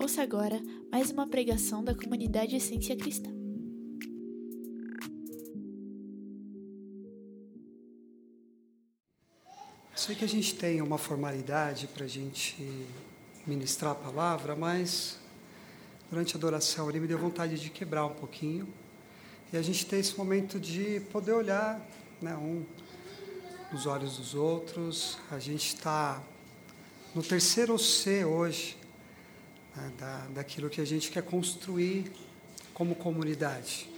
Ouça agora mais uma pregação da comunidade Essência Cristã. Sei que a gente tem uma formalidade para a gente ministrar a palavra, mas durante a adoração ele me deu vontade de quebrar um pouquinho e a gente ter esse momento de poder olhar né, um nos olhos dos outros. A gente está no terceiro C hoje, né, da, daquilo que a gente quer construir como comunidade.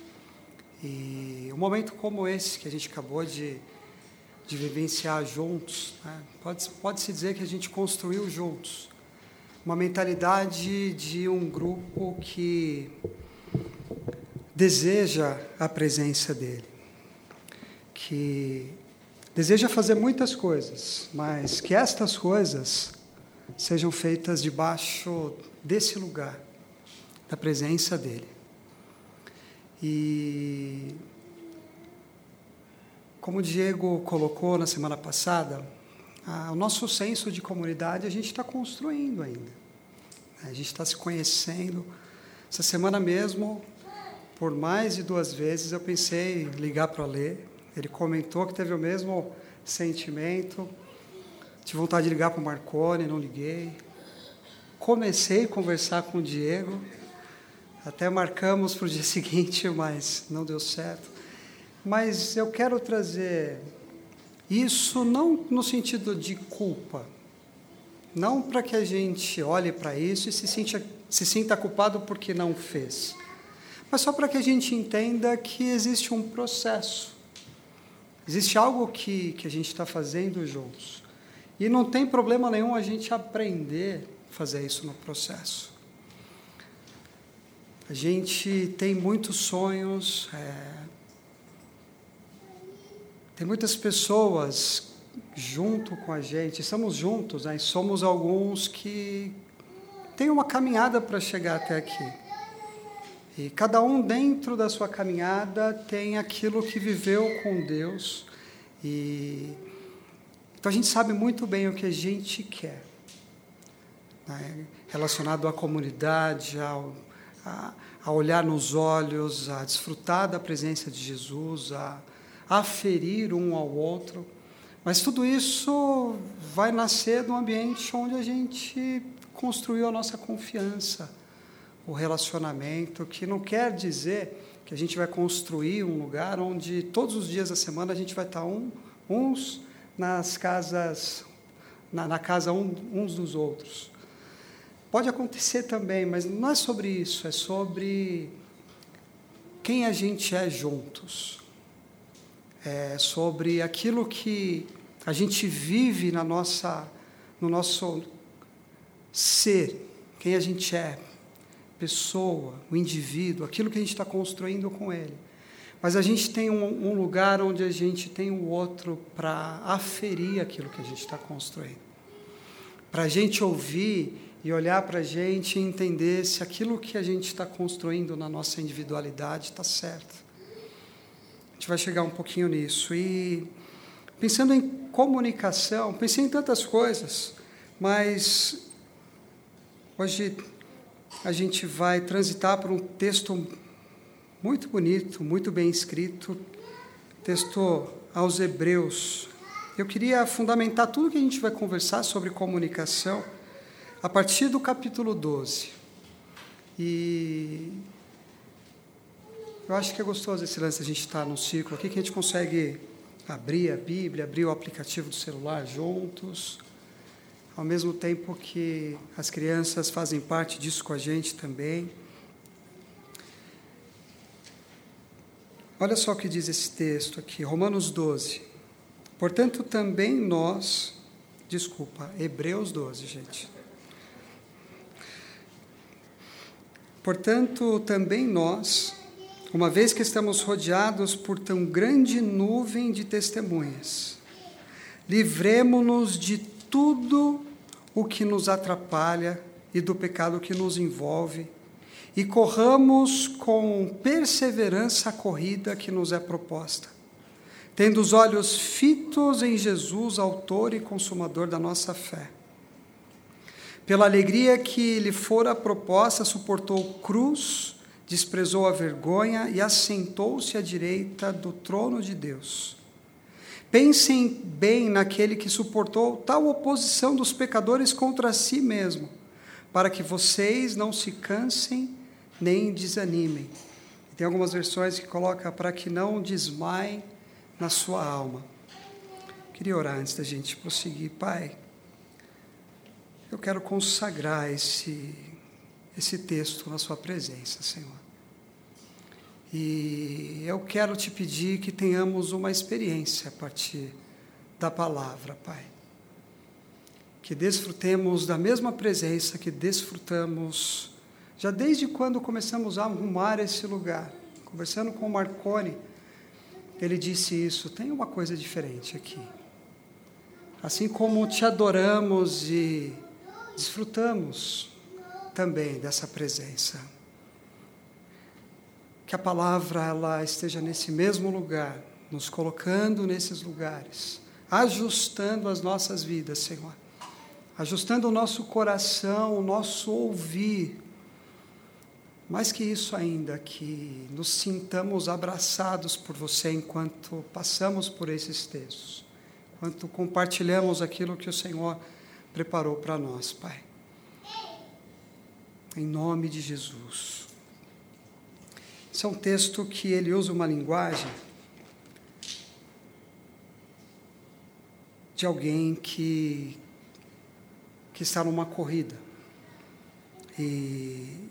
E um momento como esse que a gente acabou de, de vivenciar juntos, né, pode, pode-se dizer que a gente construiu juntos uma mentalidade de um grupo que deseja a presença dele, que deseja fazer muitas coisas, mas que estas coisas sejam feitas debaixo desse lugar, da presença dele. E como o Diego colocou na semana passada, o nosso senso de comunidade a gente está construindo ainda. A gente está se conhecendo. Essa semana mesmo, por mais de duas vezes, eu pensei em ligar para ler. Ele comentou que teve o mesmo sentimento. Tive vontade de ligar para o Marconi, não liguei. Comecei a conversar com o Diego, até marcamos para o dia seguinte, mas não deu certo. Mas eu quero trazer isso não no sentido de culpa, não para que a gente olhe para isso e se, sinta, se sinta culpado porque não fez, mas só para que a gente entenda que existe um processo, existe algo que, que a gente está fazendo juntos. E não tem problema nenhum a gente aprender fazer isso no processo. A gente tem muitos sonhos, é, tem muitas pessoas junto com a gente, estamos juntos, né? somos alguns que têm uma caminhada para chegar até aqui. E cada um dentro da sua caminhada tem aquilo que viveu com Deus. E então a gente sabe muito bem o que a gente quer? Relacionado à comunidade, ao, a, a, olhar nos olhos, a desfrutar da presença de Jesus, a, a ferir um ao outro. Mas tudo isso vai nascer de um ambiente onde a gente construiu a nossa confiança, o relacionamento, que não quer dizer que a gente vai construir um lugar onde todos os dias da semana a gente vai estar um, uns nas casas, na, na casa um, uns dos outros. Pode acontecer também, mas não é sobre isso, é sobre quem a gente é juntos. É sobre aquilo que a gente vive na nossa, no nosso ser, quem a gente é, pessoa, o indivíduo, aquilo que a gente está construindo com ele. Mas a gente tem um, um lugar onde a gente tem o outro para aferir aquilo que a gente está construindo. Para a gente ouvir e olhar para a gente e entender se aquilo que a gente está construindo na nossa individualidade está certo. A gente vai chegar um pouquinho nisso. E pensando em comunicação, pensei em tantas coisas, mas hoje a gente vai transitar por um texto muito bonito, muito bem escrito, texto aos Hebreus. Eu queria fundamentar tudo que a gente vai conversar sobre comunicação a partir do capítulo 12. E eu acho que é gostoso esse lance a gente estar no ciclo aqui, que a gente consegue abrir a Bíblia, abrir o aplicativo do celular juntos, ao mesmo tempo que as crianças fazem parte disso com a gente também. Olha só o que diz esse texto aqui, Romanos 12. Portanto, também nós, desculpa, Hebreus 12, gente. Portanto, também nós, uma vez que estamos rodeados por tão grande nuvem de testemunhas, livremo-nos de tudo o que nos atrapalha e do pecado que nos envolve e corramos com perseverança a corrida que nos é proposta, tendo os olhos fitos em Jesus, Autor e Consumador da nossa fé Pela alegria que lhe fora proposta, suportou cruz, desprezou a vergonha e assentou-se à direita do trono de Deus. Pensem bem naquele que suportou tal oposição dos pecadores contra si mesmo, para que vocês não se cansem nem desanimem. Tem algumas versões que coloca para que não desmaiem na sua alma. Queria orar antes da gente prosseguir, Pai. Eu quero consagrar esse esse texto na sua presença, Senhor. E eu quero te pedir que tenhamos uma experiência a partir da palavra, Pai. Que desfrutemos da mesma presença que desfrutamos já desde quando começamos a arrumar esse lugar. Conversando com o Marconi, ele disse isso: tem uma coisa diferente aqui. Assim como te adoramos e desfrutamos também dessa presença que a palavra ela esteja nesse mesmo lugar, nos colocando nesses lugares, ajustando as nossas vidas, Senhor. Ajustando o nosso coração, o nosso ouvir. Mais que isso ainda, que nos sintamos abraçados por você enquanto passamos por esses textos, enquanto compartilhamos aquilo que o Senhor preparou para nós, Pai. Em nome de Jesus. Esse é um texto que ele usa uma linguagem de alguém que, que está numa corrida. E,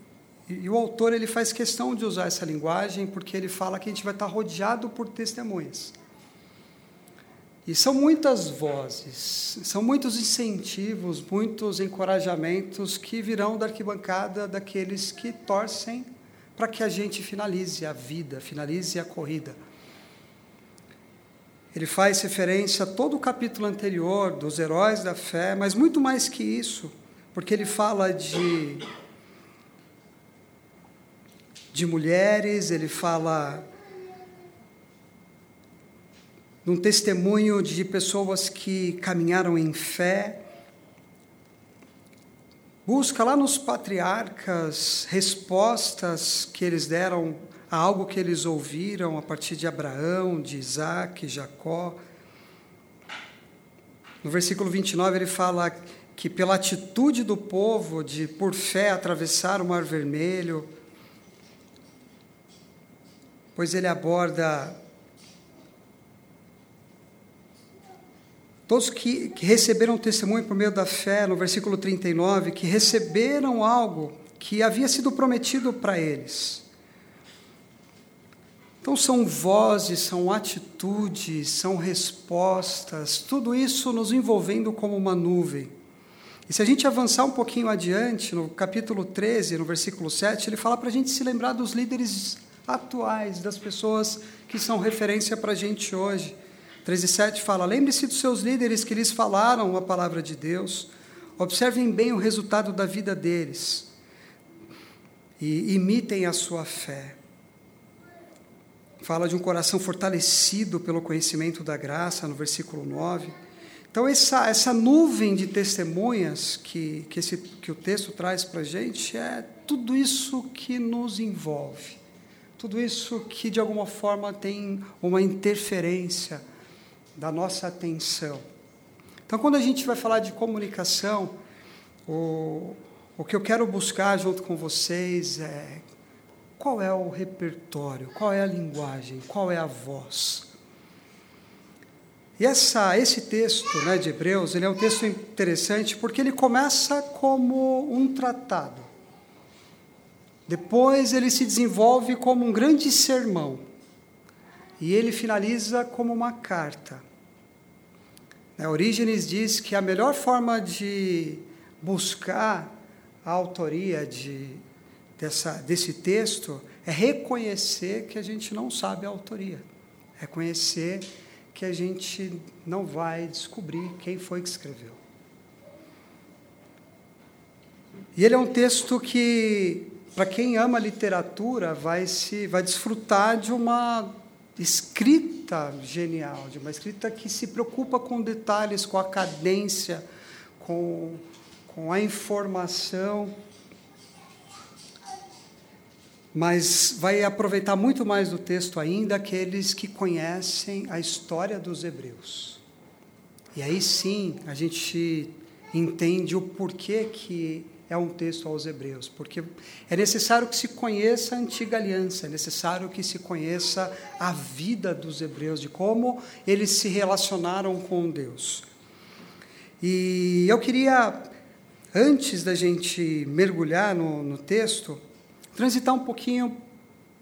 e, o autor ele faz questão de usar essa linguagem porque ele fala que a gente vai estar rodeado por testemunhas. E são muitas vozes, são muitos incentivos, muitos encorajamentos que virão da arquibancada daqueles que torcem para que a gente finalize a vida, finalize a corrida. Ele faz referência a todo o capítulo anterior dos heróis da fé, mas muito mais que isso, porque ele fala de de mulheres, ele fala de um testemunho de pessoas que caminharam em fé, Busca lá nos patriarcas respostas que eles deram a algo que eles ouviram a partir de Abraão, de Isaac, Jacó. No versículo 29 ele fala que pela atitude do povo de por fé atravessar o Mar Vermelho, pois ele aborda Todos que, que receberam testemunho por meio da fé, no versículo 39, que receberam algo que havia sido prometido para eles. Então, são vozes, são atitudes, são respostas, tudo isso nos envolvendo como uma nuvem. E se a gente avançar um pouquinho adiante, no capítulo 13, no versículo 7, ele fala para a gente se lembrar dos líderes atuais, das pessoas que são referência para a gente hoje. 13,7 fala: Lembre-se dos seus líderes que lhes falaram a palavra de Deus, observem bem o resultado da vida deles e imitem a sua fé. Fala de um coração fortalecido pelo conhecimento da graça, no versículo 9. Então, essa, essa nuvem de testemunhas que, que, esse, que o texto traz para a gente é tudo isso que nos envolve, tudo isso que de alguma forma tem uma interferência da nossa atenção. Então, quando a gente vai falar de comunicação, o, o que eu quero buscar junto com vocês é qual é o repertório, qual é a linguagem, qual é a voz. E essa, esse texto né, de Hebreus, ele é um texto interessante porque ele começa como um tratado. Depois ele se desenvolve como um grande sermão. E ele finaliza como uma carta. A Orígenes diz que a melhor forma de buscar a autoria de, dessa, desse texto é reconhecer que a gente não sabe a autoria. Reconhecer que a gente não vai descobrir quem foi que escreveu. E ele é um texto que, para quem ama literatura, vai se vai desfrutar de uma escrita genial, de uma escrita que se preocupa com detalhes, com a cadência, com, com a informação, mas vai aproveitar muito mais do texto ainda aqueles que conhecem a história dos hebreus. E aí sim a gente entende o porquê que é um texto aos Hebreus, porque é necessário que se conheça a antiga aliança, é necessário que se conheça a vida dos Hebreus, de como eles se relacionaram com Deus. E eu queria, antes da gente mergulhar no, no texto, transitar um pouquinho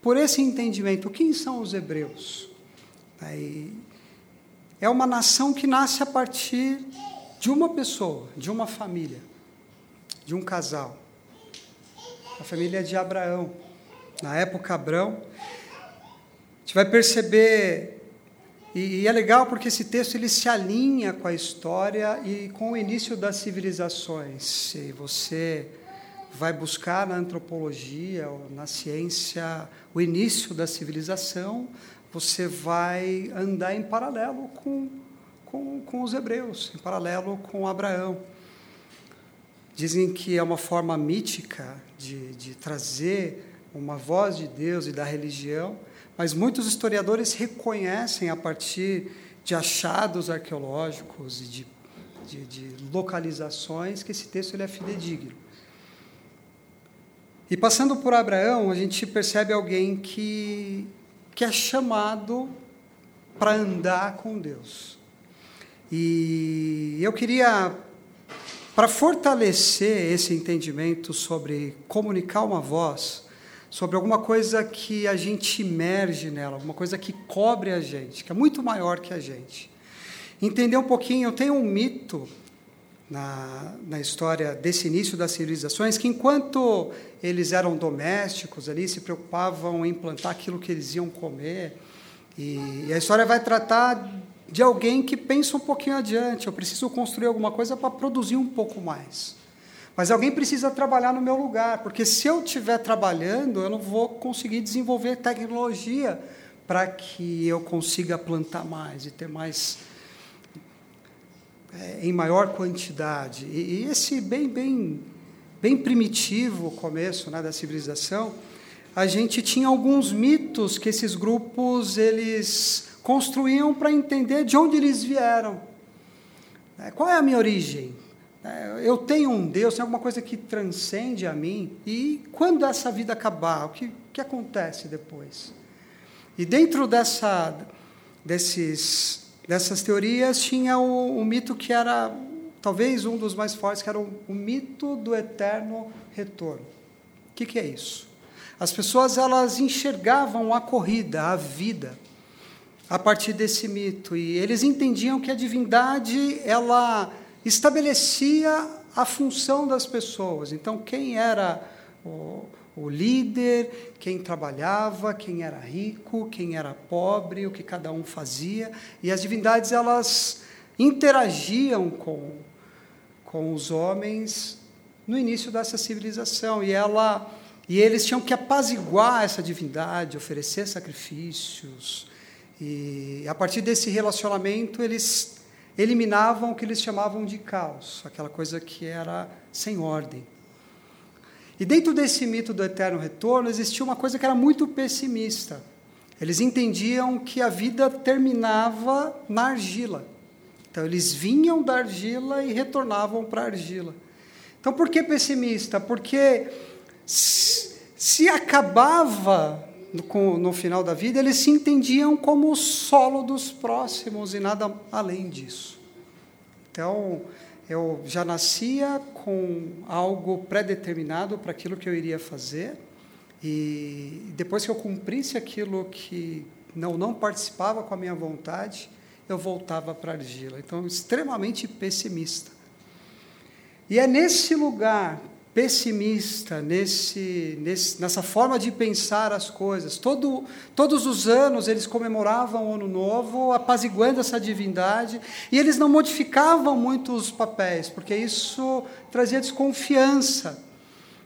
por esse entendimento. Quem são os Hebreus? Aí, é uma nação que nasce a partir de uma pessoa, de uma família, de um casal. A família de Abraão. Na época, Abraão, a gente vai perceber, e, e é legal porque esse texto ele se alinha com a história e com o início das civilizações. Se você vai buscar na antropologia ou na ciência o início da civilização, você vai andar em paralelo com com, com os hebreus, em paralelo com Abraão. Dizem que é uma forma mítica de, de trazer uma voz de Deus e da religião, mas muitos historiadores reconhecem a partir de achados arqueológicos e de, de, de localizações que esse texto ele é fidedigno. E passando por Abraão, a gente percebe alguém que, que é chamado para andar com Deus. E eu queria, para fortalecer esse entendimento sobre comunicar uma voz, sobre alguma coisa que a gente emerge nela, alguma coisa que cobre a gente, que é muito maior que a gente. Entender um pouquinho, eu tenho um mito na, na história desse início das civilizações, que enquanto eles eram domésticos ali, se preocupavam em plantar aquilo que eles iam comer, e, e a história vai tratar de alguém que pensa um pouquinho adiante. Eu preciso construir alguma coisa para produzir um pouco mais. Mas alguém precisa trabalhar no meu lugar, porque se eu estiver trabalhando, eu não vou conseguir desenvolver tecnologia para que eu consiga plantar mais e ter mais é, em maior quantidade. E, e, esse bem, bem, bem primitivo começo né, da civilização, a gente tinha alguns mitos que esses grupos eles construíam para entender de onde eles vieram. É, qual é a minha origem? É, eu tenho um Deus, tem alguma coisa que transcende a mim, e quando essa vida acabar, o que, que acontece depois? E dentro dessa, desses, dessas teorias tinha o, o, mito que era talvez um dos mais fortes, que era o, o mito do eterno retorno. O que, que é isso? As pessoas elas enxergavam a corrida, a vida, a partir desse mito. E eles entendiam que a divindade ela estabelecia a função das pessoas. Então quem era o, o líder, quem trabalhava, quem era rico, quem era pobre, o que cada um fazia. E as divindades elas interagiam com com os homens no início dessa civilização. E ela e eles tinham que apaziguar essa divindade, oferecer sacrifícios, e a partir desse relacionamento, eles eliminavam o que eles chamavam de caos, aquela coisa que era sem ordem. E dentro desse mito do eterno retorno, existia uma coisa que era muito pessimista. Eles entendiam que a vida terminava na argila. Então, eles vinham da argila e retornavam para a argila. Então, por que pessimista? Porque se acabava no, no final da vida, eles se entendiam como o solo dos próximos e nada além disso. Então, eu já nascia com algo pré-determinado para aquilo que eu iria fazer, e depois que eu cumprisse aquilo que não, não participava com a minha vontade, eu voltava para a argila. Então, extremamente pessimista. E é nesse lugar pessimista nesse, nesse, nessa forma de pensar as coisas. Todo, todos os anos eles comemoravam o Ano Novo, apaziguando essa divindade, e eles não modificavam muito os papéis, porque isso trazia desconfiança.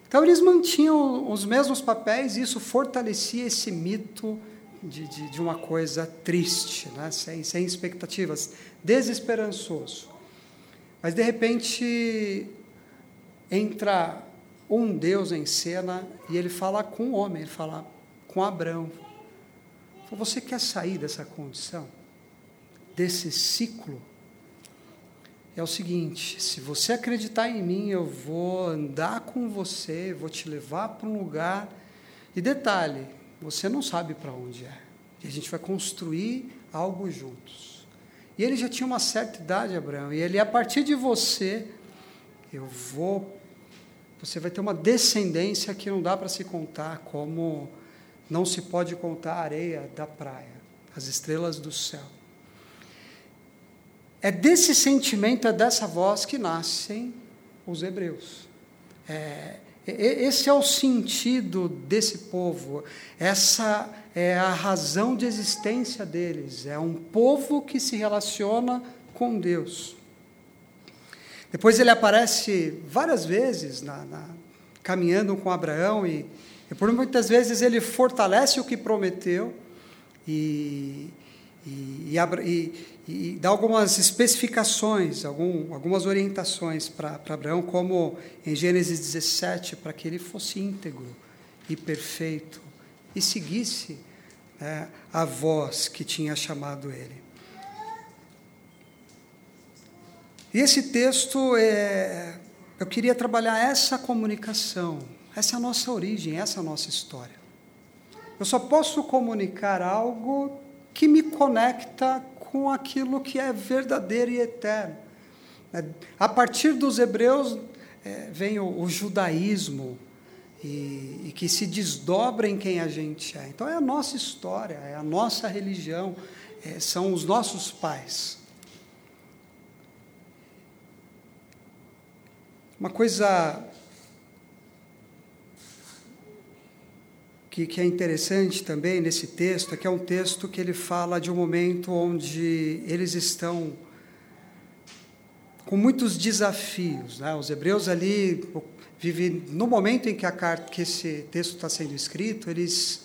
Então eles mantinham os mesmos papéis e isso fortalecia esse mito de, de, de uma coisa triste, né? sem, sem expectativas, desesperançoso. Mas de repente entra um Deus em cena e ele fala com o homem, ele fala com Abraão. Você quer sair dessa condição, desse ciclo? É o seguinte: se você acreditar em mim, eu vou andar com você, vou te levar para um lugar. E detalhe, você não sabe para onde é. E a gente vai construir algo juntos. E ele já tinha uma certa idade, Abraão, e ele, a partir de você, eu vou. Você vai ter uma descendência que não dá para se contar, como não se pode contar a areia da praia, as estrelas do céu. É desse sentimento, é dessa voz que nascem os hebreus. É, esse é o sentido desse povo, essa é a razão de existência deles. É um povo que se relaciona com Deus. Depois ele aparece várias vezes na, na, caminhando com Abraão e, e, por muitas vezes ele fortalece o que prometeu e, e, e, dá algumas especificações, algum, algumas orientações para Abraão, como em Gênesis 17, para que ele fosse íntegro e perfeito e seguisse né, a voz que tinha chamado ele. E esse texto, é, eu queria trabalhar essa comunicação, essa é a nossa origem, essa é a nossa história. Eu só posso comunicar algo que me conecta com aquilo que é verdadeiro e eterno. É, a partir dos hebreus é, vem o, o judaísmo, e, e, que se desdobra em quem a gente é. Então é a nossa história, é a nossa religião, é, são os nossos pais. Uma coisa que, que é interessante também nesse texto é que é um texto que ele fala de um momento onde eles estão com muitos desafios. Né? Os hebreus ali vivem, no momento em que, a carta, que esse texto está sendo escrito, eles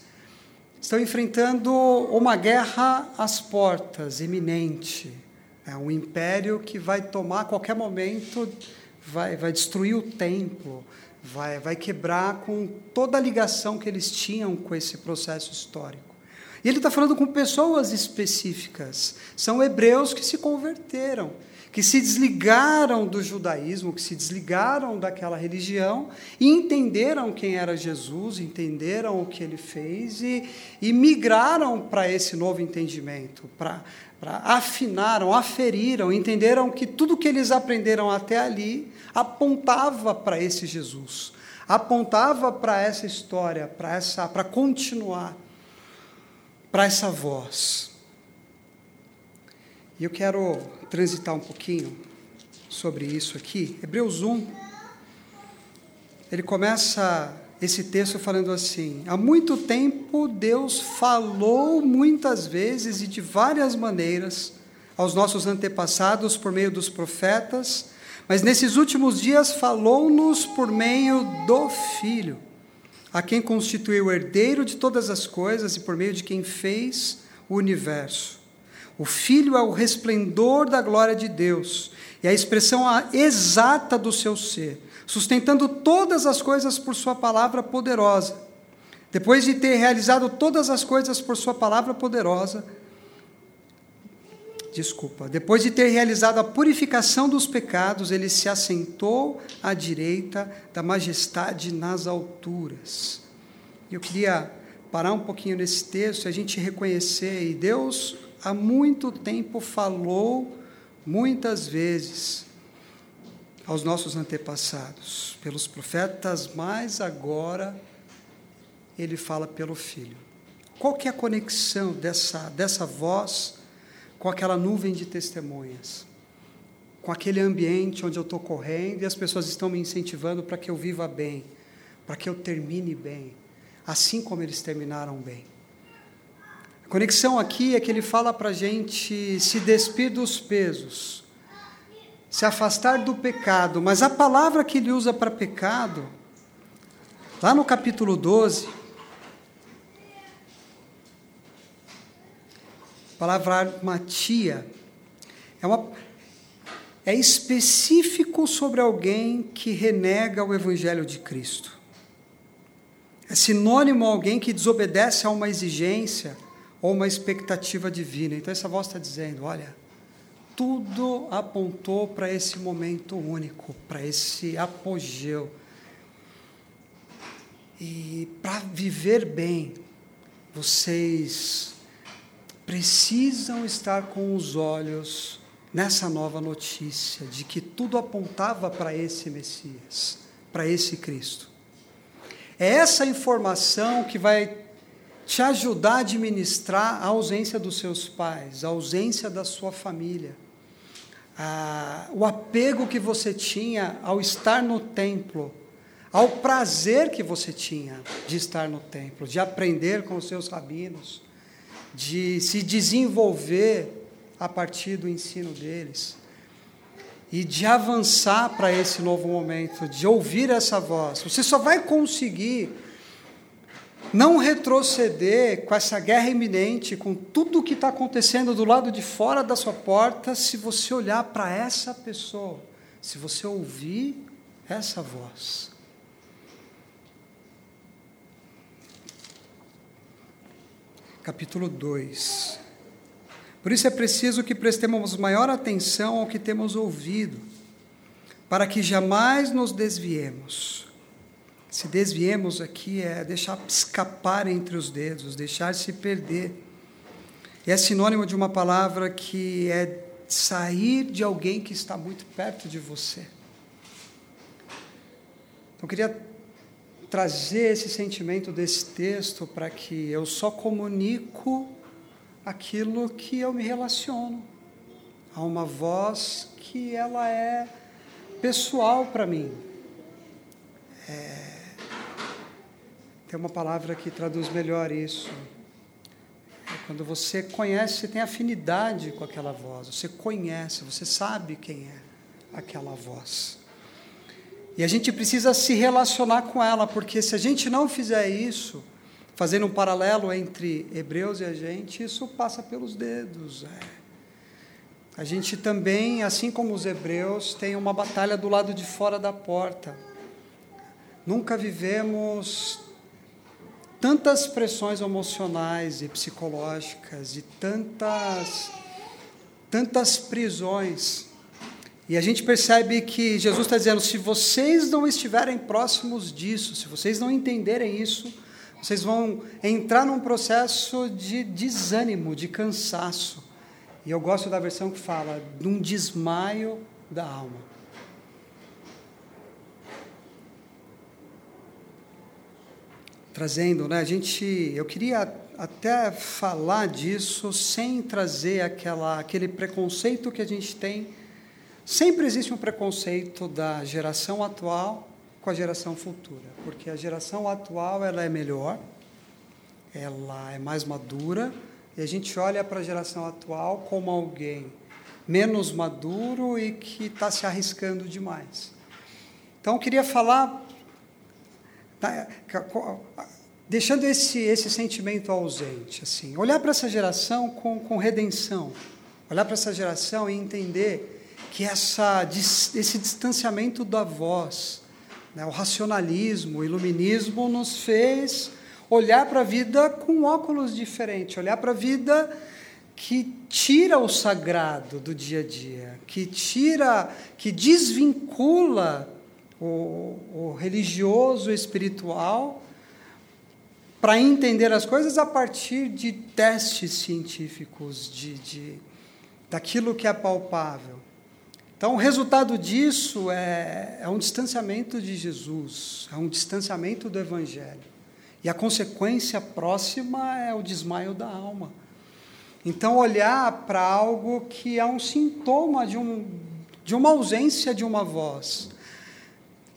estão enfrentando uma guerra às portas, iminente. É um império que vai tomar a qualquer momento vai, vai destruir o templo, vai, vai quebrar com toda a ligação que eles tinham com esse processo histórico. E ele está falando com pessoas específicas, são hebreus que se converteram, que se desligaram do judaísmo, que se desligaram daquela religião e entenderam quem era Jesus, entenderam o que ele fez e, e migraram para esse novo entendimento, para afinaram, aferiram, entenderam que tudo que eles aprenderam até ali apontava para esse Jesus, apontava para essa história, para essa, para continuar, para essa voz. E eu quero transitar um pouquinho sobre isso aqui. Hebreus 1, ele começa esse texto falando assim: há muito tempo Deus falou muitas vezes e de várias maneiras aos nossos antepassados por meio dos profetas, mas nesses últimos dias falou-nos por meio do Filho, a quem constituiu o herdeiro de todas as coisas e por meio de quem fez o universo. O Filho é o resplendor da glória de Deus e a expressão exata do seu ser sustentando todas as coisas por Sua palavra poderosa. Depois de ter realizado todas as coisas por Sua palavra poderosa, desculpa, depois de ter realizado a purificação dos pecados, ele se assentou à direita da majestade nas alturas. Eu queria parar um pouquinho nesse texto e a gente reconhecer, e Deus há muito tempo falou muitas vezes aos nossos antepassados, pelos profetas, mas agora ele fala pelo Filho. Qual que é a conexão dessa, dessa voz com aquela nuvem de testemunhas? Com aquele ambiente onde eu estou correndo e as pessoas estão me incentivando para que eu viva bem, para que eu termine bem, assim como eles terminaram bem. A conexão aqui é que ele fala para a gente se despir dos pesos, se afastar do pecado, mas a palavra que ele usa para pecado, lá no capítulo 12, a palavra armatia, é uma, é específico sobre alguém que renega o Evangelho de Cristo. É sinônimo a alguém que desobedece a uma exigência ou uma expectativa divina. Então, essa voz está dizendo: olha, tudo apontou para esse momento único, para esse apogeu. E para viver bem, vocês precisam estar com os olhos nessa nova notícia de que tudo apontava para esse Messias, para esse Cristo. É essa informação que vai te ajudar a administrar a ausência dos seus pais, a ausência da sua família o apego que você tinha ao estar no templo, ao prazer que você tinha de estar no templo, de aprender com os seus rabinos, de se desenvolver a partir do ensino deles e de avançar para esse novo momento, de ouvir essa voz. Você só vai conseguir não retroceder com essa guerra iminente, com tudo o que está acontecendo do lado de fora da sua porta, se você olhar para essa pessoa, se você ouvir essa voz. Capítulo 2. Por isso é preciso que prestemos maior atenção ao que temos ouvido, para que jamais nos desviemos se desviemos aqui é deixar escapar entre os dedos, deixar se perder. E é sinônimo de uma palavra que é sair de alguém que está muito perto de você. Então, eu queria trazer esse sentimento desse texto para que eu só comunico aquilo que eu me relaciono. Há uma voz que ela é pessoal para mim. É, tem uma palavra que traduz melhor isso. É quando você conhece, você tem afinidade com aquela voz, você conhece, você sabe quem é aquela voz. E a gente precisa se relacionar com ela, porque se a gente não fizer isso, fazendo um paralelo entre Hebreus e a gente, isso passa pelos dedos. É. A gente também, assim como os Hebreus, tem uma batalha do lado de fora da porta. Nunca vivemos tantas pressões emocionais e psicológicas e tantas tantas prisões. E a gente percebe que Jesus está dizendo: se vocês não estiverem próximos disso, se vocês não entenderem isso, vocês vão entrar num processo de desânimo, de cansaço. E eu gosto da versão que fala de um desmaio da alma. Trazendo, né? A gente, eu queria até falar disso sem trazer aquela, aquele preconceito que a gente tem. Sempre existe um preconceito da geração atual com a geração futura, porque a geração atual ela é melhor, ela é mais madura e a gente olha para a geração atual como alguém menos maduro e que está se arriscando demais. Então, eu queria falar Tá, deixando esse, esse sentimento ausente, assim, olhar para essa geração com, com redenção, olhar para essa geração e entender que essa, esse distanciamento da voz, né, o racionalismo, o iluminismo nos fez olhar para a vida com óculos diferentes, olhar para a vida que tira o sagrado do dia a dia, que tira, que desvincula o, o religioso espiritual para entender as coisas a partir de testes científicos, de, de, daquilo que é palpável. Então, o resultado disso é, é um distanciamento de Jesus, é um distanciamento do Evangelho. E a consequência próxima é o desmaio da alma. Então, olhar para algo que é um sintoma de, um, de uma ausência de uma voz,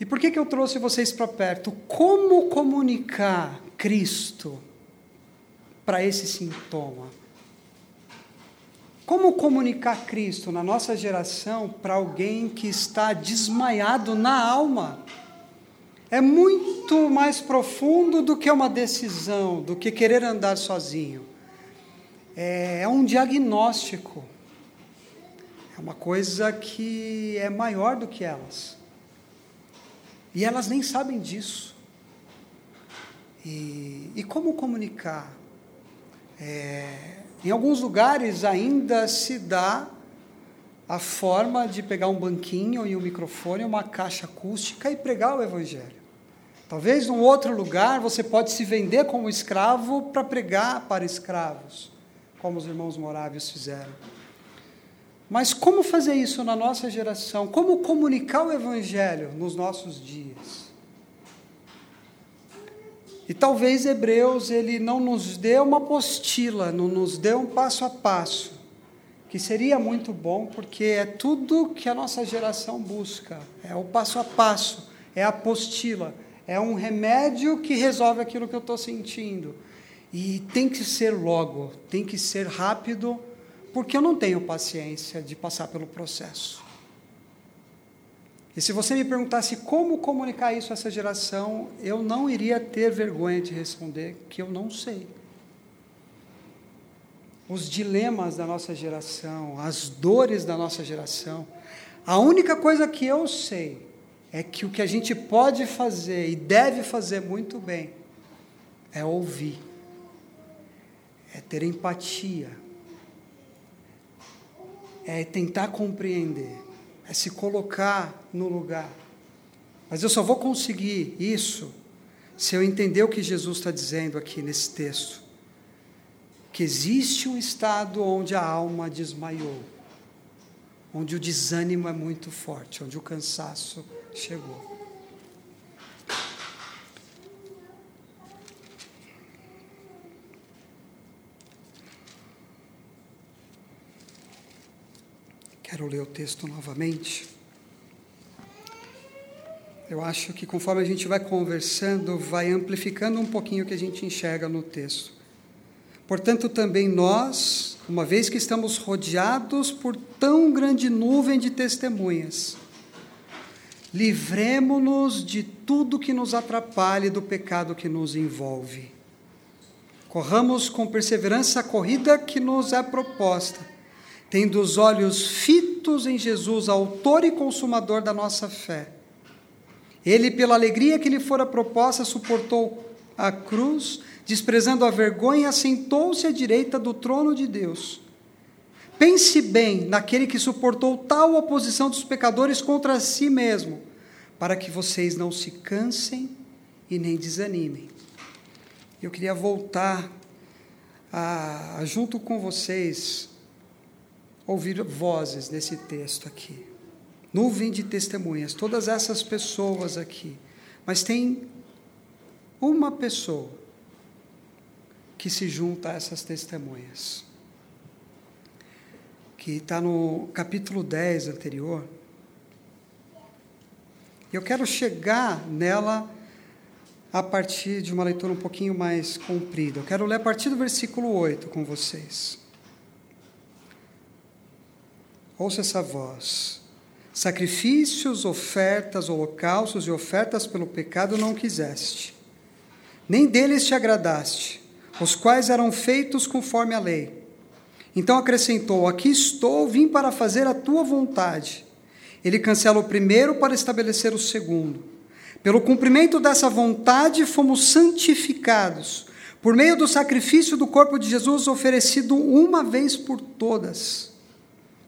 e por que, que eu trouxe vocês para perto? Como comunicar Cristo para esse sintoma? Como comunicar Cristo na nossa geração para alguém que está desmaiado na alma? É muito mais profundo do que uma decisão, do que querer andar sozinho. É, é um diagnóstico. É uma coisa que é maior do que elas. E elas nem sabem disso. E, e como comunicar? É, em alguns lugares ainda se dá a forma de pegar um banquinho e um microfone, uma caixa acústica e pregar o Evangelho. Talvez num outro lugar você pode se vender como escravo para pregar para escravos, como os irmãos moráveis fizeram. Mas como fazer isso na nossa geração? Como comunicar o Evangelho nos nossos dias? E talvez Hebreus ele não nos dê uma apostila, não nos dê um passo a passo, que seria muito bom, porque é tudo que a nossa geração busca, é o passo a passo, é a apostila, é um remédio que resolve aquilo que eu estou sentindo. E tem que ser logo, tem que ser rápido, porque eu não tenho paciência de passar pelo processo. E se você me perguntasse como comunicar isso a essa geração, eu não iria ter vergonha de responder que eu não sei. Os dilemas da nossa geração, as dores da nossa geração, a única coisa que eu sei é que o que a gente pode fazer e deve fazer muito bem é ouvir, é ter empatia, é tentar compreender, é se colocar no lugar. Mas eu só vou conseguir isso se eu entender o que Jesus está dizendo aqui nesse texto. Que existe um estado onde a alma desmaiou, onde o desânimo é muito forte, onde o cansaço chegou. Quero ler o texto novamente. Eu acho que conforme a gente vai conversando, vai amplificando um pouquinho o que a gente enxerga no texto. Portanto, também nós, uma vez que estamos rodeados por tão grande nuvem de testemunhas, livremo-nos de tudo que nos atrapalhe do pecado que nos envolve. Corramos com perseverança a corrida que nos é proposta tendo os olhos fitos em Jesus, autor e consumador da nossa fé. Ele, pela alegria que lhe fora proposta, suportou a cruz, desprezando a vergonha, assentou-se à direita do trono de Deus. Pense bem naquele que suportou tal oposição dos pecadores contra si mesmo, para que vocês não se cansem e nem desanimem. Eu queria voltar a, junto com vocês ouvir vozes nesse texto aqui. Nuvem de testemunhas, todas essas pessoas aqui. Mas tem uma pessoa que se junta a essas testemunhas, que está no capítulo 10 anterior. Eu quero chegar nela a partir de uma leitura um pouquinho mais comprida. Eu quero ler a partir do versículo 8 com vocês. Ouça essa voz. Sacrifícios, ofertas, holocaustos e ofertas pelo pecado não quiseste, nem deles te agradaste, os quais eram feitos conforme a lei. Então acrescentou: Aqui estou, vim para fazer a tua vontade. Ele cancela o primeiro para estabelecer o segundo. Pelo cumprimento dessa vontade fomos santificados, por meio do sacrifício do corpo de Jesus oferecido uma vez por todas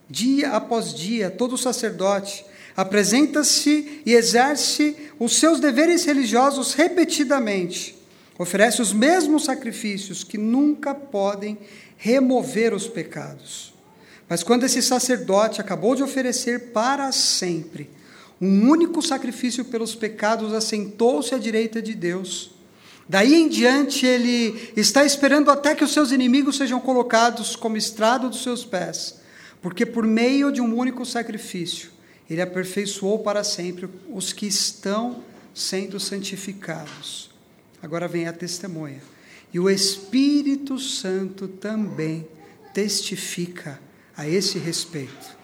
dia após dia, todo sacerdote apresenta-se e exerce os seus deveres religiosos repetidamente. Oferece os mesmos sacrifícios que nunca podem remover os pecados. Mas quando esse sacerdote acabou de oferecer para sempre um único sacrifício pelos pecados, assentou-se à direita de Deus. Daí em diante, ele está esperando até que os seus inimigos sejam colocados como estrado dos seus pés porque por meio de um único sacrifício, ele aperfeiçoou para sempre os que estão sendo santificados. Agora vem a testemunha. E o Espírito Santo também testifica a esse respeito.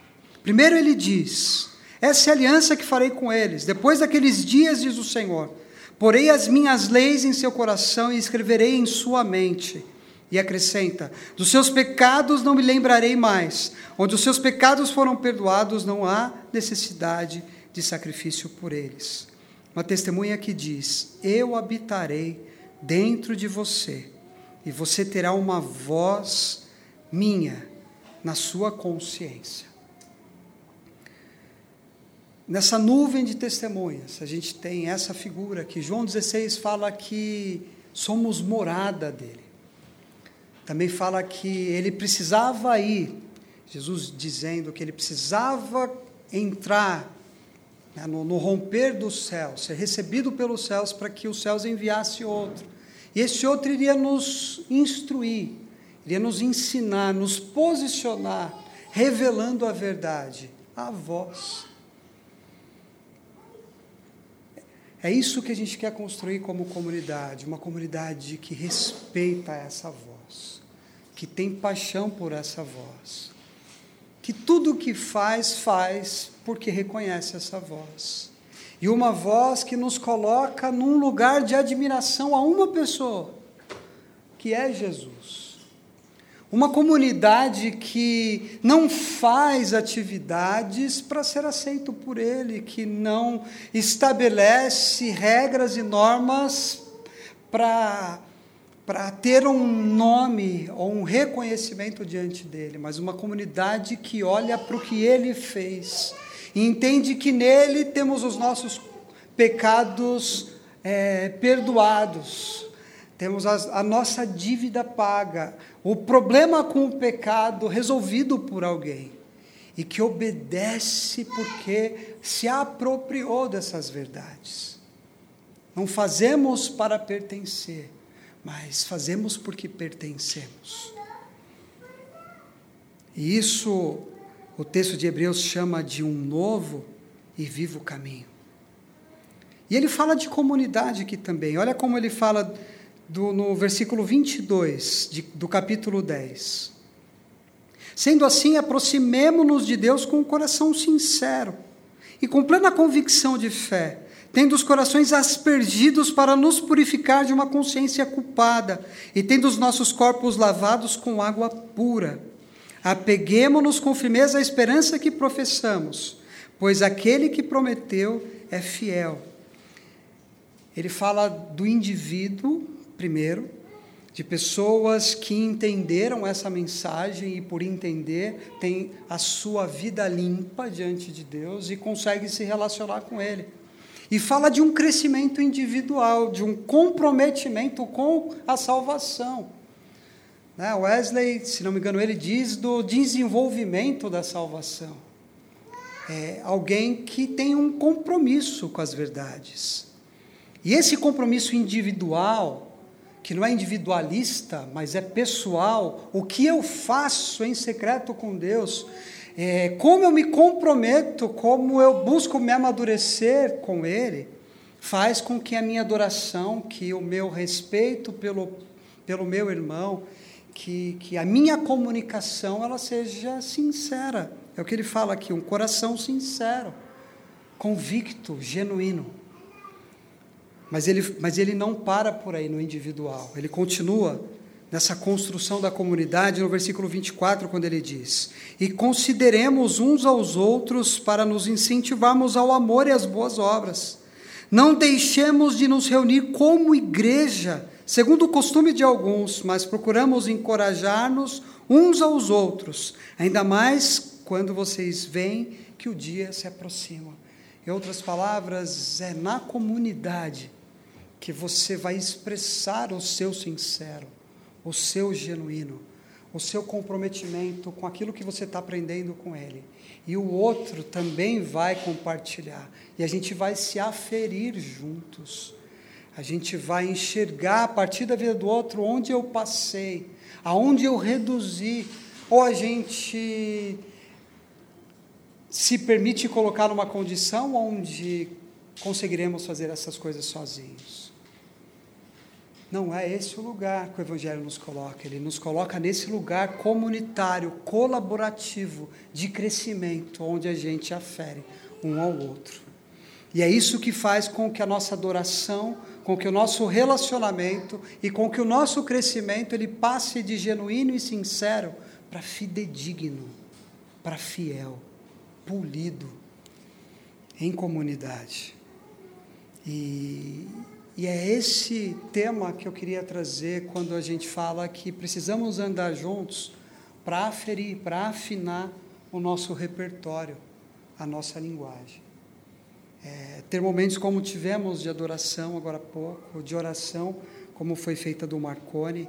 Primeiro ele diz: Essa é a aliança que farei com eles. Depois daqueles dias, diz o Senhor, porei as minhas leis em seu coração e escreverei em sua mente E acrescenta: Dos seus pecados não me lembrarei mais. Onde os seus pecados foram perdoados, não há necessidade de sacrifício por eles. Uma testemunha que diz: Eu habitarei dentro de você, e você terá uma voz minha na sua consciência. Nessa nuvem de testemunhas, a gente tem essa figura que João 16 fala que somos morada dele. Também fala que ele precisava ir, Jesus dizendo que ele precisava entrar né, no, no romper dos céus, ser recebido pelos céus para que os céus enviasse outro. E esse outro iria nos instruir, iria nos ensinar, nos posicionar, revelando a verdade a voz. É isso que a gente quer construir como comunidade, uma comunidade que respeita essa voz, que tem paixão por essa voz, que tudo o que faz, faz porque reconhece essa voz. E uma voz que nos coloca num lugar de admiração a uma pessoa, que é Jesus. Uma comunidade que não faz atividades para ser aceito por Ele, que não estabelece regras e normas para, para ter um nome ou um reconhecimento diante dele, mas uma comunidade que olha para o que Ele fez e entende que nele temos os nossos pecados é, perdoados, temos a, a nossa dívida paga, o problema com o pecado resolvido por alguém e que obedece porque se apropriou dessas verdades. Não fazemos para pertencer, mas fazemos porque pertencemos. E isso o texto de Hebreus chama de um novo e vivo caminho. E ele fala de comunidade aqui também. Olha como ele fala do, no versículo 22 de, do capítulo 10. Sendo assim, aproximemo-nos de Deus com um coração sincero e com plena convicção de fé, tendo os corações aspergidos para nos purificar de uma consciência culpada e tendo os nossos corpos lavados com água pura. Apeguemo-nos com firmeza à esperança que professamos, pois aquele que prometeu é fiel. Ele fala do indivíduo primeiro, de pessoas que entenderam essa mensagem e, por entender, tem a sua vida limpa diante de Deus e consegue se relacionar com Ele. E fala de um crescimento individual, de um comprometimento com a salvação. Né? Wesley, se não me engano, ele diz do desenvolvimento da salvação. É alguém que tem um compromisso com as verdades. E esse compromisso individual que não é individualista, mas é pessoal, o que eu faço em secreto com Deus, é, como eu me comprometo, como eu busco me amadurecer com Ele, faz com que a minha adoração, que o meu respeito pelo, pelo meu irmão, que, que a minha comunicação ela seja sincera. É o que ele fala aqui, um coração sincero, convicto, genuíno. Mas ele, mas ele não para por aí no individual, ele continua nessa construção da comunidade no versículo 24, quando ele diz: E consideremos uns aos outros para nos incentivarmos ao amor e às boas obras. Não deixemos de nos reunir como igreja, segundo o costume de alguns, mas procuramos encorajar-nos uns aos outros, ainda mais quando vocês veem que o dia se aproxima. Em outras palavras, é na comunidade que você vai expressar o seu sincero, o seu genuíno, o seu comprometimento com aquilo que você está aprendendo com ele. E o outro também vai compartilhar. E a gente vai se aferir juntos. A gente vai enxergar a partir da vida do outro onde eu passei, aonde eu reduzi. Ou a gente se permite colocar numa condição onde conseguiremos fazer essas coisas sozinhos. Não é esse o lugar que o Evangelho nos coloca. Ele nos coloca nesse lugar comunitário, colaborativo, de crescimento, onde a gente afere um ao outro. E é isso que faz com que a nossa adoração, com que o nosso relacionamento e com que o nosso crescimento ele passe de genuíno e sincero para fidedigno, para fiel, polido em comunidade. E, e é esse tema que eu queria trazer quando a gente fala que precisamos andar juntos para aferir, para afinar o nosso repertório, a nossa linguagem. É, ter momentos como tivemos de adoração agora há pouco, de oração, como foi feita do Marconi,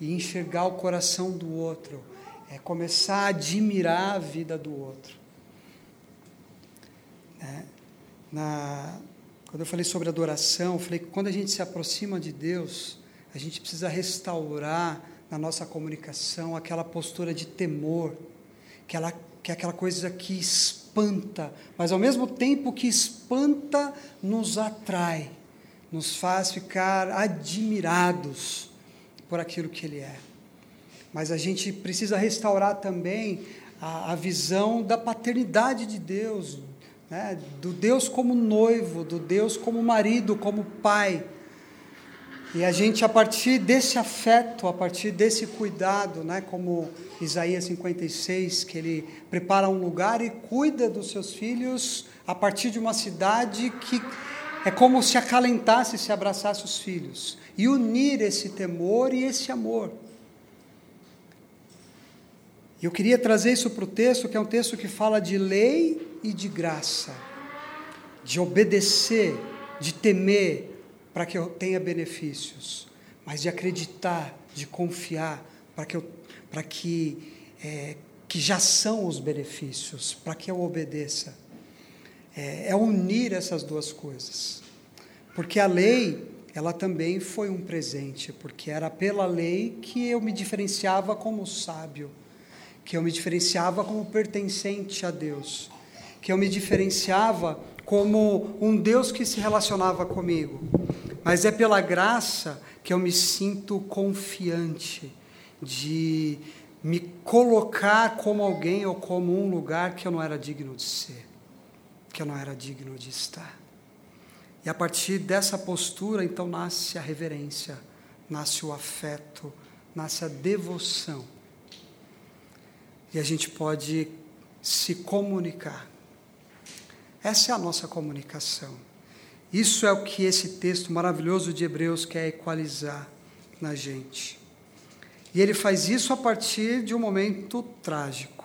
e enxergar o coração do outro, é começar a admirar a vida do outro. É, na, quando eu falei sobre adoração, eu falei que quando a gente se aproxima de Deus, a gente precisa restaurar na nossa comunicação aquela postura de temor, aquela, que é aquela coisa que espanta, mas ao mesmo tempo que espanta, nos atrai, nos faz ficar admirados por aquilo que Ele é. Mas a gente precisa restaurar também a, a visão da paternidade de Deus, né? do Deus como noivo, do Deus como marido, como pai. E a gente, a partir desse afeto, a partir desse cuidado, né, como Isaías 56, que ele prepara um lugar e cuida dos seus filhos a partir de uma cidade que é como se acalentasse, se abraçasse os filhos, e unir esse temor e esse amor. Eu queria trazer isso para o texto, que é um texto que fala de lei e de graça, de obedecer, de temer, para que eu tenha benefícios, mas de acreditar, de confiar, para que, eu, para que, é, que já são os benefícios, para que eu obedeça. É, é unir essas duas coisas. Porque a lei, ela também foi um presente, porque era pela lei que eu me diferenciava como sábio, que eu me diferenciava como pertencente a Deus que eu me diferenciava como um Deus que se relacionava comigo. Mas é pela graça que eu me sinto confiante de me colocar como alguém ou como um lugar que eu não era digno de ser, que eu não era digno de estar. E a partir dessa postura, então, nasce a reverência, nasce o afeto, nasce a devoção. E a gente pode se comunicar essa é a nossa comunicação. Isso é o que esse texto maravilhoso de Hebreus quer equalizar na gente. E ele faz isso a partir de um momento trágico.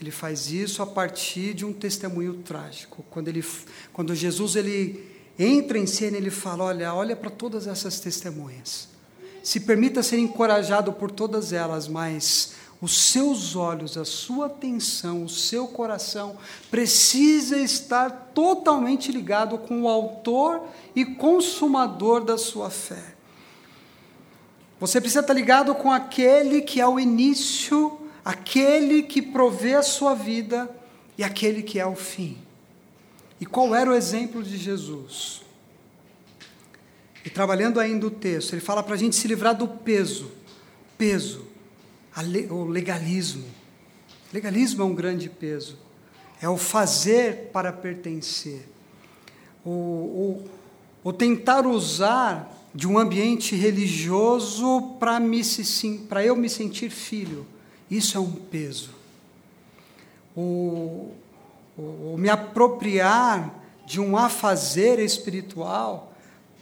Ele faz isso a partir de um testemunho trágico. Quando, ele, quando Jesus ele entra em cena, ele fala: Olha, olha para todas essas testemunhas. Se permita ser encorajado por todas elas, mas os seus olhos, a sua atenção, o seu coração precisa estar totalmente ligado com o autor e consumador da sua fé. Você precisa estar ligado com aquele que é o início, aquele que provê a sua vida e aquele que é o fim. E qual era o exemplo de Jesus? E trabalhando ainda o texto, ele fala para a gente se livrar do peso. Peso o legalismo. Legalismo é um grande peso. É o fazer para pertencer. O, o, o tentar usar de um ambiente religioso para eu me sentir filho. Isso é um peso. O, o, o me apropriar de um afazer espiritual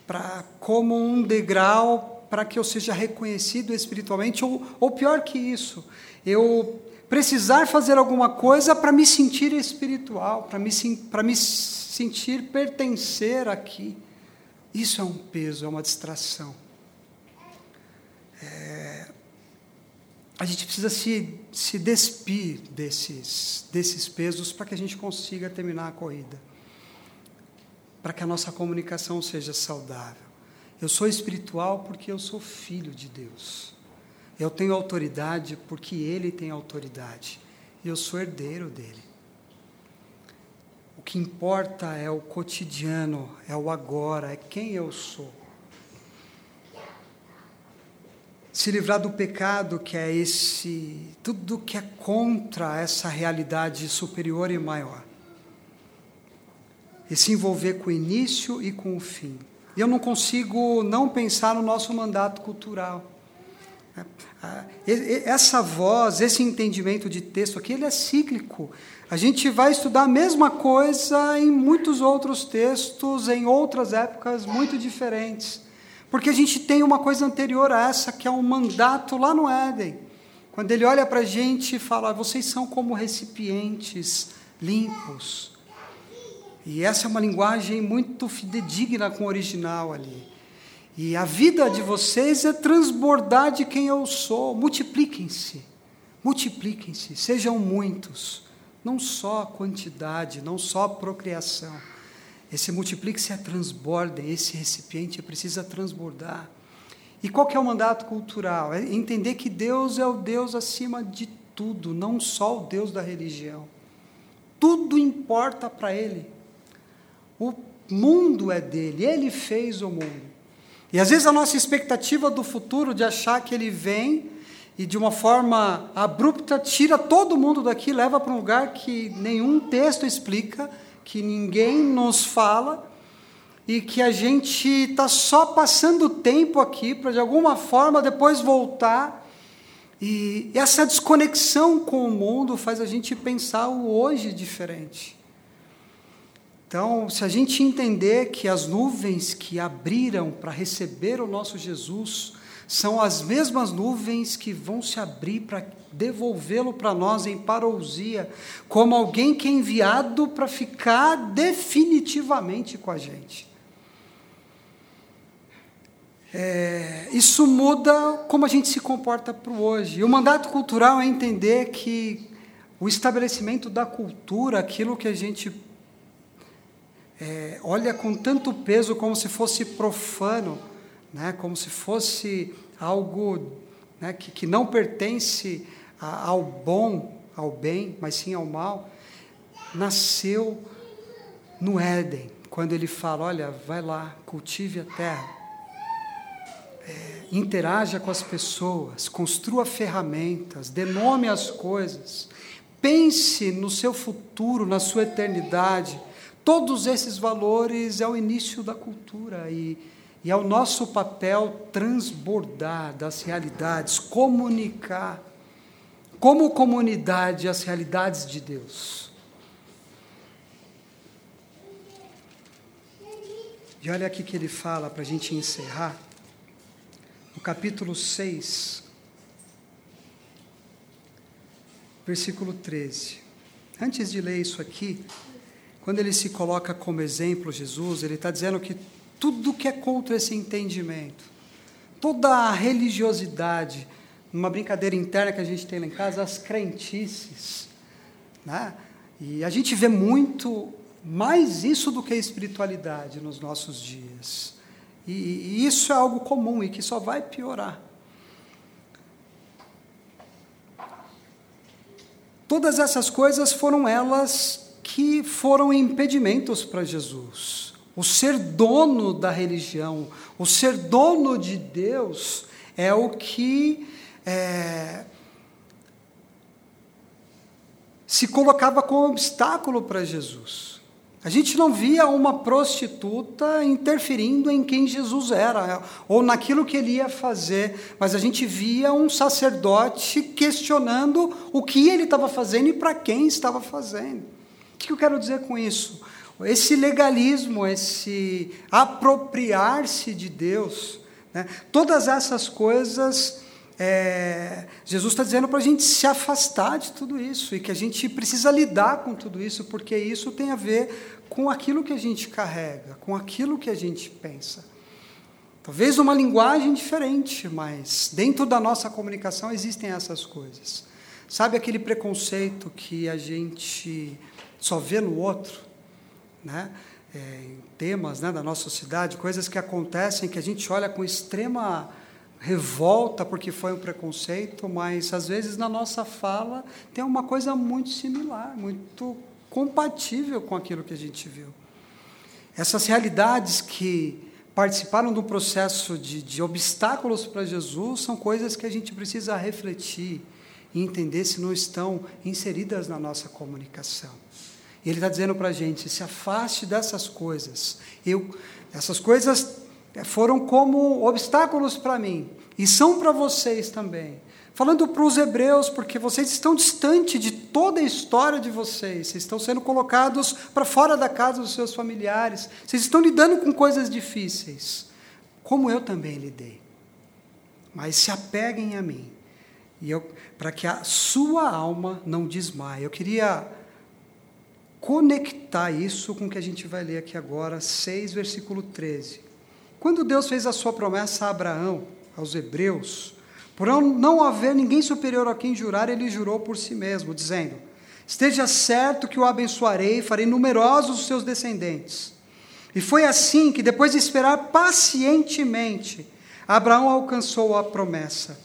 para como um degrau para que eu seja reconhecido espiritualmente, ou, ou pior que isso, eu precisar fazer alguma coisa para me sentir espiritual, para me, para me sentir pertencer aqui. Isso é um peso, é uma distração. É, a gente precisa se, se despir desses, desses pesos para que a gente consiga terminar a corrida. Para que a nossa comunicação seja saudável. Eu sou espiritual porque eu sou filho de Deus. Eu tenho autoridade porque Ele tem autoridade. E eu sou herdeiro dele. O que importa é o cotidiano, é o agora, é quem eu sou. Se livrar do pecado, que é esse, tudo que é contra essa realidade superior e maior. e se envolver com o início e com o fim. E eu não consigo não pensar no nosso mandato cultural. Essa voz, esse entendimento de texto aqui, ele é cíclico. A gente vai estudar a mesma coisa em muitos outros textos, em outras épocas muito diferentes. Porque a gente tem uma coisa anterior a essa, que é um mandato lá no Éden. Quando ele olha para a gente e fala: vocês são como recipientes limpos. E essa é uma linguagem muito fidedigna com o original ali. E a vida de vocês é transbordar de quem eu sou. Multipliquem-se, multipliquem-se, sejam muitos. Não só quantidade, não só procriação. Esse multiplique-se é transbordem, esse recipiente precisa transbordar. E qual que é o mandato cultural? É entender que Deus é o Deus acima de tudo, não só o Deus da religião. Tudo importa para Ele. O mundo é dele, Ele fez o mundo. E às vezes a nossa expectativa do futuro de achar que ele vem e de uma forma abrupta tira todo mundo daqui, leva para um lugar que nenhum texto explica, que ninguém nos fala e que a gente está só passando tempo aqui para de alguma forma depois voltar. E essa desconexão com o mundo faz a gente pensar o hoje diferente. Então, se a gente entender que as nuvens que abriram para receber o nosso Jesus são as mesmas nuvens que vão se abrir para devolvê-lo para nós em parousia, como alguém que é enviado para ficar definitivamente com a gente. É, isso muda como a gente se comporta para hoje. E o mandato cultural é entender que o estabelecimento da cultura, aquilo que a gente é, olha com tanto peso como se fosse profano, né, como se fosse algo né, que, que não pertence a, ao bom, ao bem, mas sim ao mal, nasceu no Éden, quando ele fala: olha, vai lá, cultive a terra, é, interaja com as pessoas, construa ferramentas, dê nome às coisas, pense no seu futuro, na sua eternidade Todos esses valores é o início da cultura e, e é o nosso papel transbordar das realidades, comunicar como comunidade as realidades de Deus. E olha aqui que ele fala para a gente encerrar, no capítulo 6, versículo 13. Antes de ler isso aqui, quando ele se coloca como exemplo, Jesus, ele está dizendo que tudo que é contra esse entendimento, toda a religiosidade, numa brincadeira interna que a gente tem lá em casa, as crentices, né? E a gente vê muito mais isso do que a espiritualidade nos nossos dias. E, e isso é algo comum e que só vai piorar. Todas essas coisas foram elas que foram impedimentos para Jesus. O ser dono da religião, o ser dono de Deus, é o que é, se colocava como obstáculo para Jesus. A gente não via uma prostituta interferindo em quem Jesus era, ou naquilo que ele ia fazer, mas a gente via um sacerdote questionando o que ele estava fazendo e para quem estava fazendo. Que eu quero dizer com isso? Esse legalismo, esse apropriar-se de Deus, né? todas essas coisas, é, Jesus está dizendo para a gente se afastar de tudo isso e que a gente precisa lidar com tudo isso, porque isso tem a ver com aquilo que a gente carrega, com aquilo que a gente pensa. Talvez uma linguagem diferente, mas dentro da nossa comunicação existem essas coisas. Sabe aquele preconceito que a gente só vê no outro, né? É, em temas né, da nossa sociedade, coisas que acontecem que a gente olha com extrema revolta porque foi um preconceito, mas às vezes na nossa fala tem uma coisa muito similar, muito compatível com aquilo que a gente viu. Essas realidades que participaram do processo de, de obstáculos para Jesus são coisas que a gente precisa refletir e entender se não estão inseridas na nossa comunicação. E Ele está dizendo para a gente: se afaste dessas coisas. Eu, essas coisas foram como obstáculos para mim e são para vocês também. Falando para os hebreus, porque vocês estão distante de toda a história de vocês, vocês estão sendo colocados para fora da casa dos seus familiares, vocês estão lidando com coisas difíceis, como eu também lidei. Mas se apeguem a mim, e para que a sua alma não desmaie. Eu queria conectar isso com o que a gente vai ler aqui agora, 6, versículo 13. Quando Deus fez a sua promessa a Abraão, aos hebreus, por não haver ninguém superior a quem jurar, ele jurou por si mesmo, dizendo: Esteja certo que o abençoarei, farei numerosos os seus descendentes. E foi assim que, depois de esperar pacientemente, Abraão alcançou a promessa.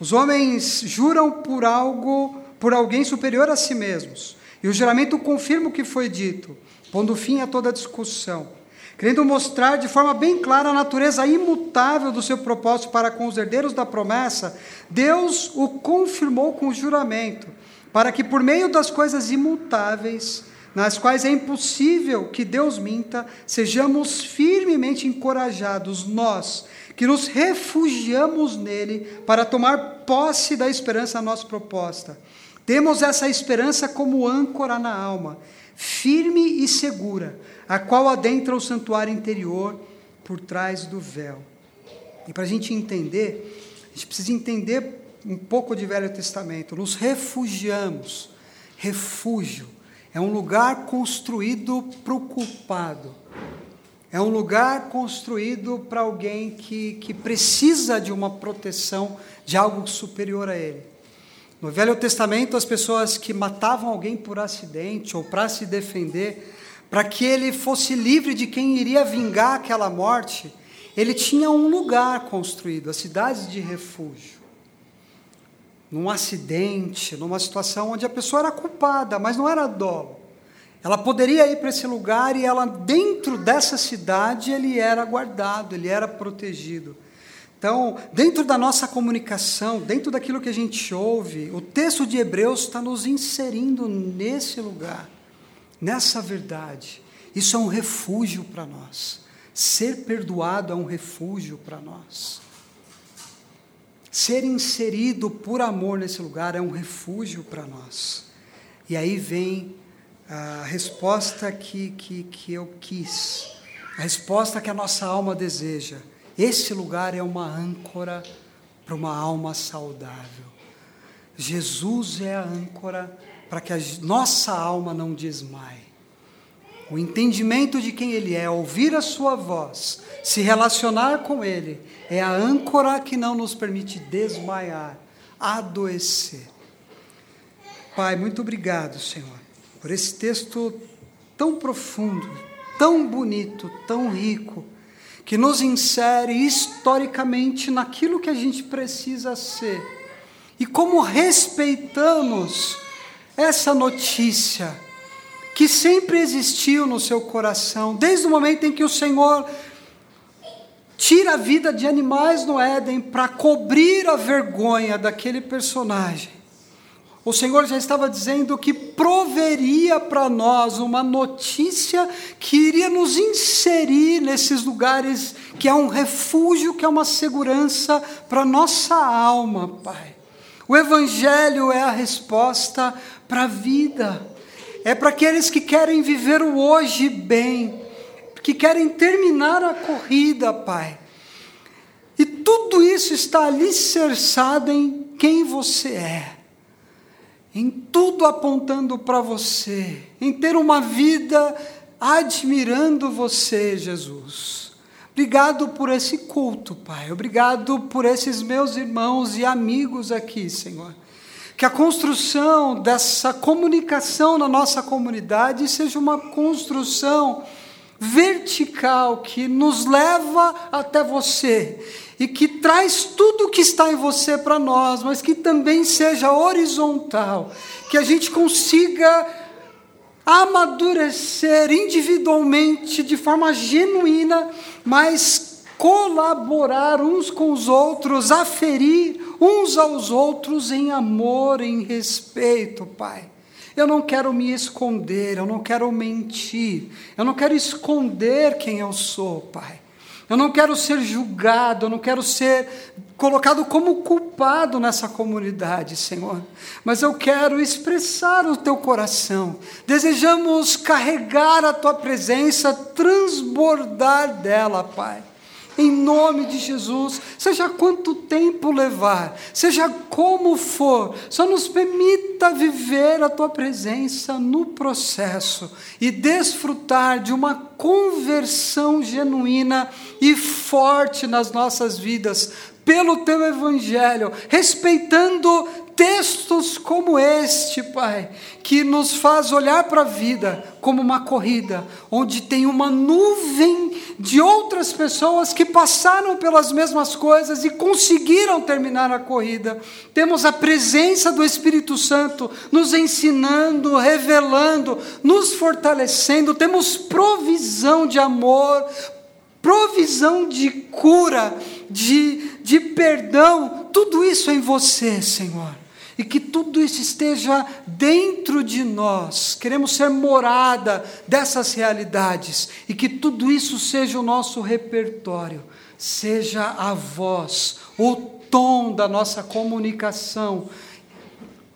Os homens juram por algo, por alguém superior a si mesmos, e o juramento confirma o que foi dito, pondo fim a toda discussão querendo mostrar de forma bem clara a natureza imutável do seu propósito para com os herdeiros da promessa, Deus o confirmou com o juramento, para que por meio das coisas imutáveis, nas quais é impossível que Deus minta, sejamos firmemente encorajados, nós, que nos refugiamos nele para tomar posse da esperança a nossa proposta. Temos essa esperança como âncora na alma, firme e segura, a qual adentra o santuário interior por trás do véu. E para a gente entender, a gente precisa entender um pouco de Velho Testamento. Nos refugiamos. Refúgio é um lugar construído para o culpado. É um lugar construído para alguém que, que precisa de uma proteção de algo superior a ele. No Velho Testamento, as pessoas que matavam alguém por acidente ou para se defender, para que ele fosse livre de quem iria vingar aquela morte, ele tinha um lugar construído, a cidade de refúgio. Num acidente, numa situação onde a pessoa era culpada, mas não era dolo. Ela poderia ir para esse lugar e ela dentro dessa cidade ele era guardado, ele era protegido. Então, dentro da nossa comunicação, dentro daquilo que a gente ouve, o texto de Hebreus está nos inserindo nesse lugar nessa verdade. Isso é um refúgio para nós. Ser perdoado é um refúgio para nós. Ser inserido por amor nesse lugar é um refúgio para nós. E aí vem a resposta que, que, que eu quis, a resposta que a nossa alma deseja. Esse lugar é uma âncora para uma alma saudável. Jesus é a âncora para que a nossa alma não desmaie. O entendimento de quem Ele é, ouvir a Sua voz, se relacionar com Ele, é a âncora que não nos permite desmaiar, adoecer. Pai, muito obrigado, Senhor, por esse texto tão profundo, tão bonito, tão rico, que nos insere historicamente naquilo que a gente precisa ser. E como respeitamos essa notícia que sempre existiu no seu coração, desde o momento em que o Senhor tira a vida de animais no Éden para cobrir a vergonha daquele personagem. O Senhor já estava dizendo que proveria para nós uma notícia que iria nos inserir nesses lugares que é um refúgio, que é uma segurança para nossa alma, Pai. O Evangelho é a resposta para a vida. É para aqueles que querem viver o hoje bem, que querem terminar a corrida, Pai. E tudo isso está alicerçado em quem você é, em tudo apontando para você, em ter uma vida admirando você, Jesus. Obrigado por esse culto, Pai. Obrigado por esses meus irmãos e amigos aqui, Senhor que a construção dessa comunicação na nossa comunidade seja uma construção vertical que nos leva até você e que traz tudo o que está em você para nós, mas que também seja horizontal, que a gente consiga amadurecer individualmente de forma genuína, mas colaborar uns com os outros, aferir uns aos outros em amor, em respeito, Pai. Eu não quero me esconder, eu não quero mentir, eu não quero esconder quem eu sou, Pai. Eu não quero ser julgado, eu não quero ser colocado como culpado nessa comunidade, Senhor. Mas eu quero expressar o teu coração. Desejamos carregar a tua presença, transbordar dela, Pai em nome de Jesus, seja quanto tempo levar, seja como for, só nos permita viver a tua presença no processo e desfrutar de uma conversão genuína e forte nas nossas vidas, pelo teu evangelho, respeitando textos como este, Pai, que nos faz olhar para a vida como uma corrida, onde tem uma nuvem de outras pessoas que passaram pelas mesmas coisas e conseguiram terminar a corrida. Temos a presença do Espírito Santo nos ensinando, revelando, nos fortalecendo, temos provisão de amor, provisão de cura, de, de perdão, tudo isso em você, Senhor e que tudo isso esteja dentro de nós. Queremos ser morada dessas realidades e que tudo isso seja o nosso repertório, seja a voz, o tom da nossa comunicação,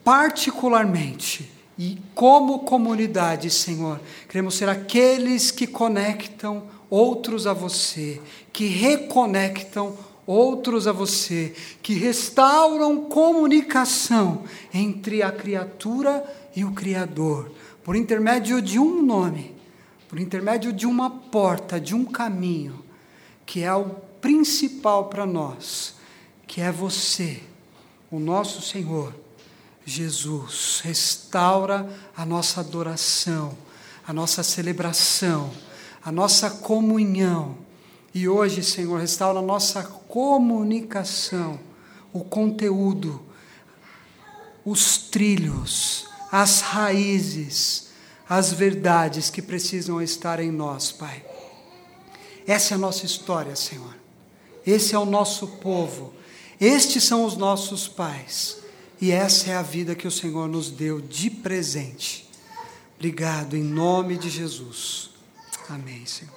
particularmente. E como comunidade, Senhor, queremos ser aqueles que conectam outros a você, que reconectam outros a você, que restauram comunicação entre a criatura e o Criador, por intermédio de um nome, por intermédio de uma porta, de um caminho, que é o principal para nós, que é você, o nosso Senhor. Jesus, restaura a nossa adoração, a nossa celebração, a nossa comunhão e hoje, Senhor, restaura a nossa comunicação, o conteúdo, os trilhos, as raízes, as verdades que precisam estar em nós, Pai. Essa é a nossa história, Senhor. Esse é o nosso povo. Estes são os nossos pais. E essa é a vida que o Senhor nos deu de presente. Obrigado, em nome de Jesus. Amém, Senhor.